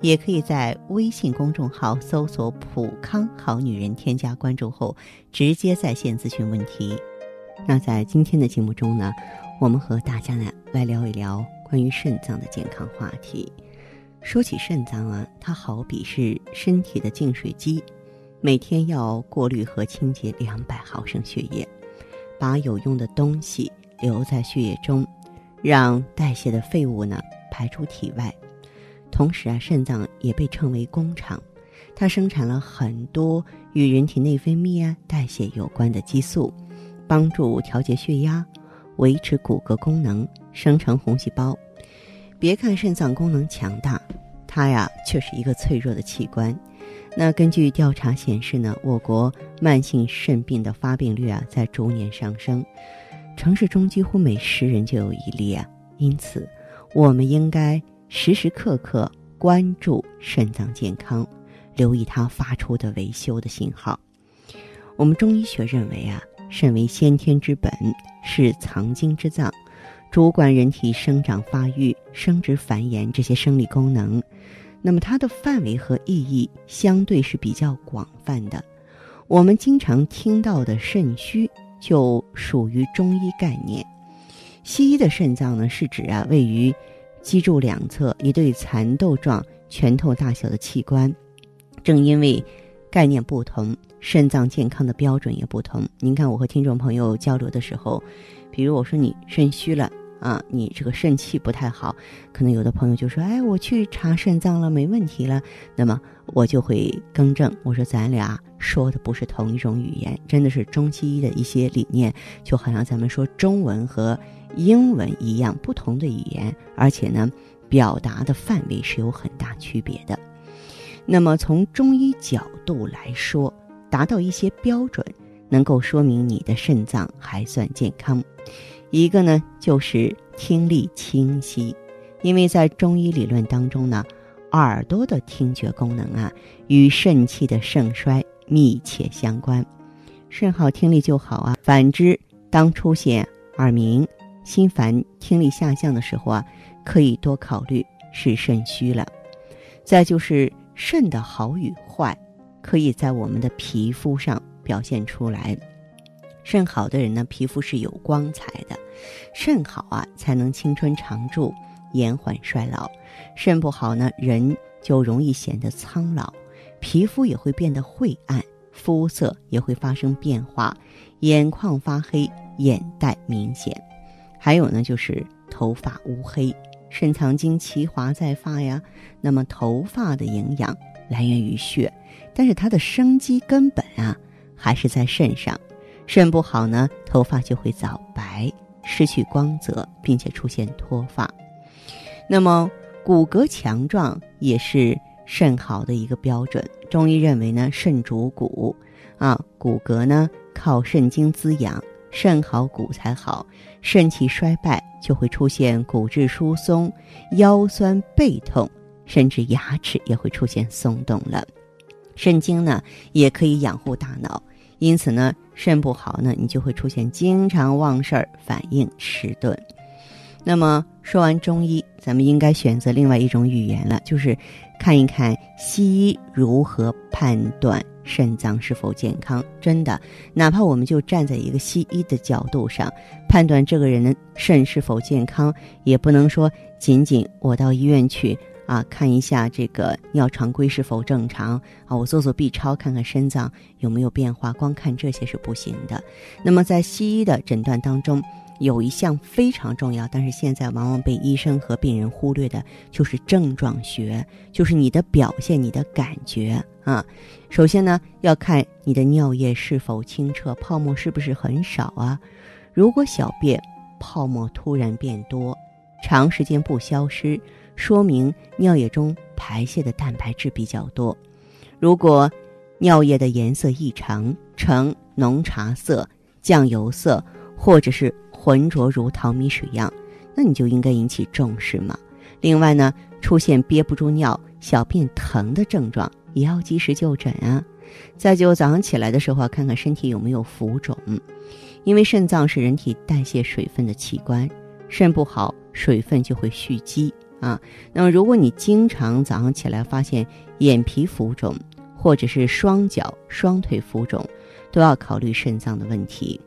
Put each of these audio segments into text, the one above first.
也可以在微信公众号搜索“普康好女人”，添加关注后直接在线咨询问题。那在今天的节目中呢，我们和大家呢来聊一聊关于肾脏的健康话题。说起肾脏啊，它好比是身体的净水机，每天要过滤和清洁两百毫升血液，把有用的东西留在血液中，让代谢的废物呢排出体外。同时啊，肾脏也被称为工厂，它生产了很多与人体内分泌啊、代谢有关的激素，帮助调节血压、维持骨骼功能、生成红细胞。别看肾脏功能强大，它呀却是一个脆弱的器官。那根据调查显示呢，我国慢性肾病的发病率啊在逐年上升，城市中几乎每十人就有一例啊。因此，我们应该。时时刻刻关注肾脏健康，留意它发出的维修的信号。我们中医学认为啊，肾为先天之本，是藏精之脏，主管人体生长发育、生殖繁衍这些生理功能。那么它的范围和意义相对是比较广泛的。我们经常听到的肾虚，就属于中医概念。西医的肾脏呢，是指啊位于。脊柱两侧一对蚕豆状、拳头大小的器官，正因为概念不同，肾脏健康的标准也不同。您看，我和听众朋友交流的时候，比如我说你肾虚了啊，你这个肾气不太好，可能有的朋友就说：“哎，我去查肾脏了，没问题了。”那么我就会更正，我说咱俩说的不是同一种语言，真的是中西医的一些理念，就好像咱们说中文和。英文一样不同的语言，而且呢，表达的范围是有很大区别的。那么从中医角度来说，达到一些标准，能够说明你的肾脏还算健康。一个呢，就是听力清晰，因为在中医理论当中呢，耳朵的听觉功能啊，与肾气的盛衰密切相关。肾好听力就好啊。反之，当出现耳鸣。心烦、听力下降的时候啊，可以多考虑是肾虚了。再就是肾的好与坏，可以在我们的皮肤上表现出来。肾好的人呢，皮肤是有光彩的；肾好啊，才能青春常驻、延缓衰老。肾不好呢，人就容易显得苍老，皮肤也会变得晦暗，肤色也会发生变化，眼眶发黑，眼袋明显。还有呢，就是头发乌黑，肾藏精，其华在发呀。那么头发的营养来源于血，但是它的生机根本啊还是在肾上。肾不好呢，头发就会早白，失去光泽，并且出现脱发。那么骨骼强壮也是肾好的一个标准。中医认为呢，肾主骨，啊，骨骼呢靠肾精滋养。肾好骨才好，肾气衰败就会出现骨质疏松、腰酸背痛，甚至牙齿也会出现松动了。肾精呢也可以养护大脑，因此呢肾不好呢，你就会出现经常忘事儿、反应迟钝。那么说完中医，咱们应该选择另外一种语言了，就是看一看西医如何判断。肾脏是否健康？真的，哪怕我们就站在一个西医的角度上判断这个人的肾是否健康，也不能说仅仅我到医院去啊看一下这个尿常规是否正常啊，我做做 B 超看看肾脏有没有变化，光看这些是不行的。那么在西医的诊断当中，有一项非常重要，但是现在往往被医生和病人忽略的，就是症状学，就是你的表现、你的感觉啊。首先呢，要看你的尿液是否清澈，泡沫是不是很少啊？如果小便泡沫突然变多，长时间不消失，说明尿液中排泄的蛋白质比较多。如果尿液的颜色异常，呈浓茶色。酱油色，或者是浑浊如淘米水样，那你就应该引起重视嘛。另外呢，出现憋不住尿、小便疼的症状，也要及时就诊啊。再就早上起来的时候，看看身体有没有浮肿，因为肾脏是人体代谢水分的器官，肾不好，水分就会蓄积啊。那么，如果你经常早上起来发现眼皮浮肿，或者是双脚、双腿浮肿，都要考虑肾脏的问题。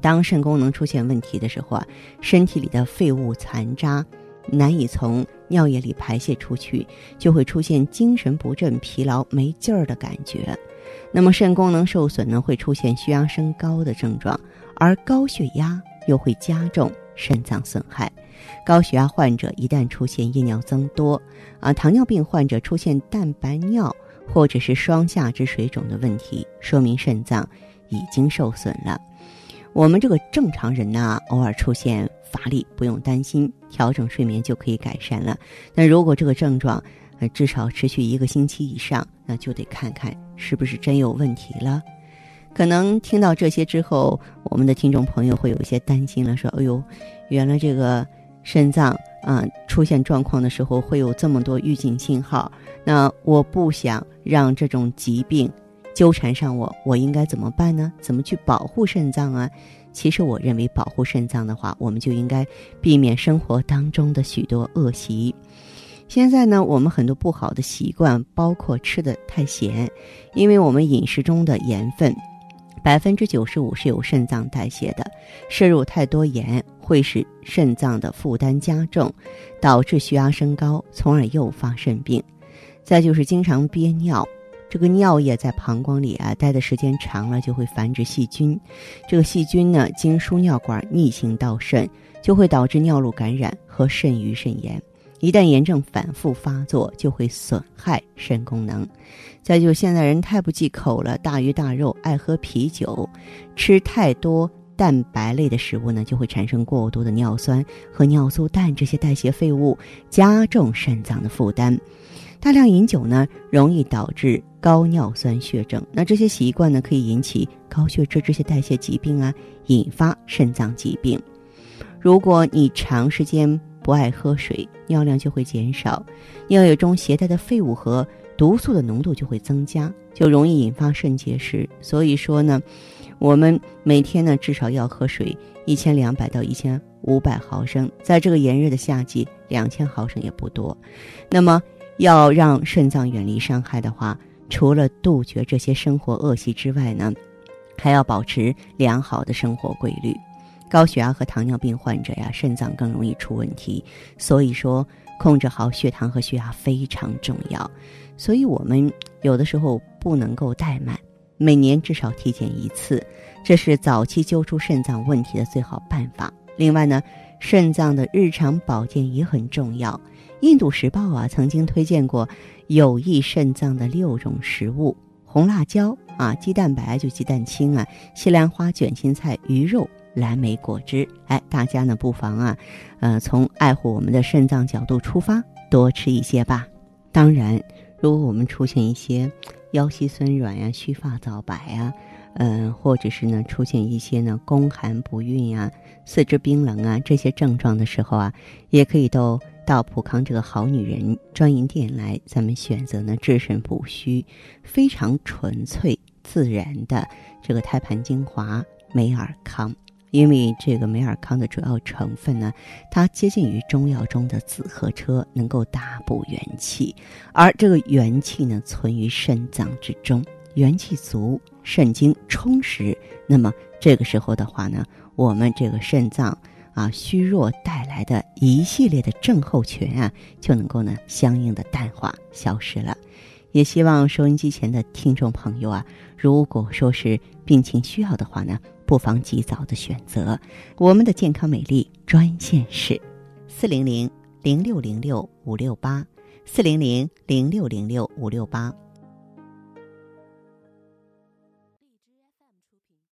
当肾功能出现问题的时候啊，身体里的废物残渣难以从尿液里排泄出去，就会出现精神不振、疲劳、没劲儿的感觉。那么肾功能受损呢，会出现血压升高的症状，而高血压又会加重肾脏损害。高血压患者一旦出现夜尿增多，啊，糖尿病患者出现蛋白尿。或者是双下肢水肿的问题，说明肾脏已经受损了。我们这个正常人呢，偶尔出现乏力，不用担心，调整睡眠就可以改善了。但如果这个症状呃至少持续一个星期以上，那就得看看是不是真有问题了。可能听到这些之后，我们的听众朋友会有一些担心了，说：“哎呦，原来这个肾脏啊出现状况的时候会有这么多预警信号。”那我不想让这种疾病纠缠上我，我应该怎么办呢？怎么去保护肾脏啊？其实我认为，保护肾脏的话，我们就应该避免生活当中的许多恶习。现在呢，我们很多不好的习惯，包括吃的太咸，因为我们饮食中的盐分百分之九十五是由肾脏代谢的，摄入太多盐会使肾脏的负担加重，导致血压升高，从而诱发肾病。再就是经常憋尿，这个尿液在膀胱里啊待的时间长了，就会繁殖细菌。这个细菌呢，经输尿管逆行到肾，就会导致尿路感染和肾盂肾炎。一旦炎症反复发作，就会损害肾功能。再就现在人太不忌口了，大鱼大肉，爱喝啤酒，吃太多蛋白类的食物呢，就会产生过多的尿酸和尿素氮这些代谢废物，加重肾脏的负担。大量饮酒呢，容易导致高尿酸血症。那这些习惯呢，可以引起高血脂这些代谢疾病啊，引发肾脏疾病。如果你长时间不爱喝水，尿量就会减少，尿液中携带的废物和毒素的浓度就会增加，就容易引发肾结石。所以说呢，我们每天呢至少要喝水一千两百到一千五百毫升，在这个炎热的夏季，两千毫升也不多。那么。要让肾脏远离伤害的话，除了杜绝这些生活恶习之外呢，还要保持良好的生活规律。高血压和糖尿病患者呀，肾脏更容易出问题，所以说控制好血糖和血压非常重要。所以我们有的时候不能够怠慢，每年至少体检一次，这是早期揪出肾脏问题的最好办法。另外呢，肾脏的日常保健也很重要。印度时报啊，曾经推荐过有益肾脏的六种食物：红辣椒啊，鸡蛋白就鸡蛋清啊，西兰花、卷心菜、鱼肉、蓝莓果汁。哎，大家呢不妨啊，呃，从爱护我们的肾脏角度出发，多吃一些吧。当然，如果我们出现一些腰膝酸软呀、须发早白呀，嗯，或者是呢出现一些呢宫寒不孕呀、四肢冰冷啊这些症状的时候啊，也可以都。到普康这个好女人专营店来，咱们选择呢治肾补虚，非常纯粹自然的这个胎盘精华美尔康。因为这个美尔康的主要成分呢，它接近于中药中的紫河车，能够大补元气。而这个元气呢，存于肾脏之中，元气足，肾精充实。那么这个时候的话呢，我们这个肾脏。啊，虚弱带来的一系列的症候群啊，就能够呢相应的淡化消失了。也希望收音机前的听众朋友啊，如果说是病情需要的话呢，不妨及早的选择我们的健康美丽专线是四零零零六零六五六八四零零零六零六五六八。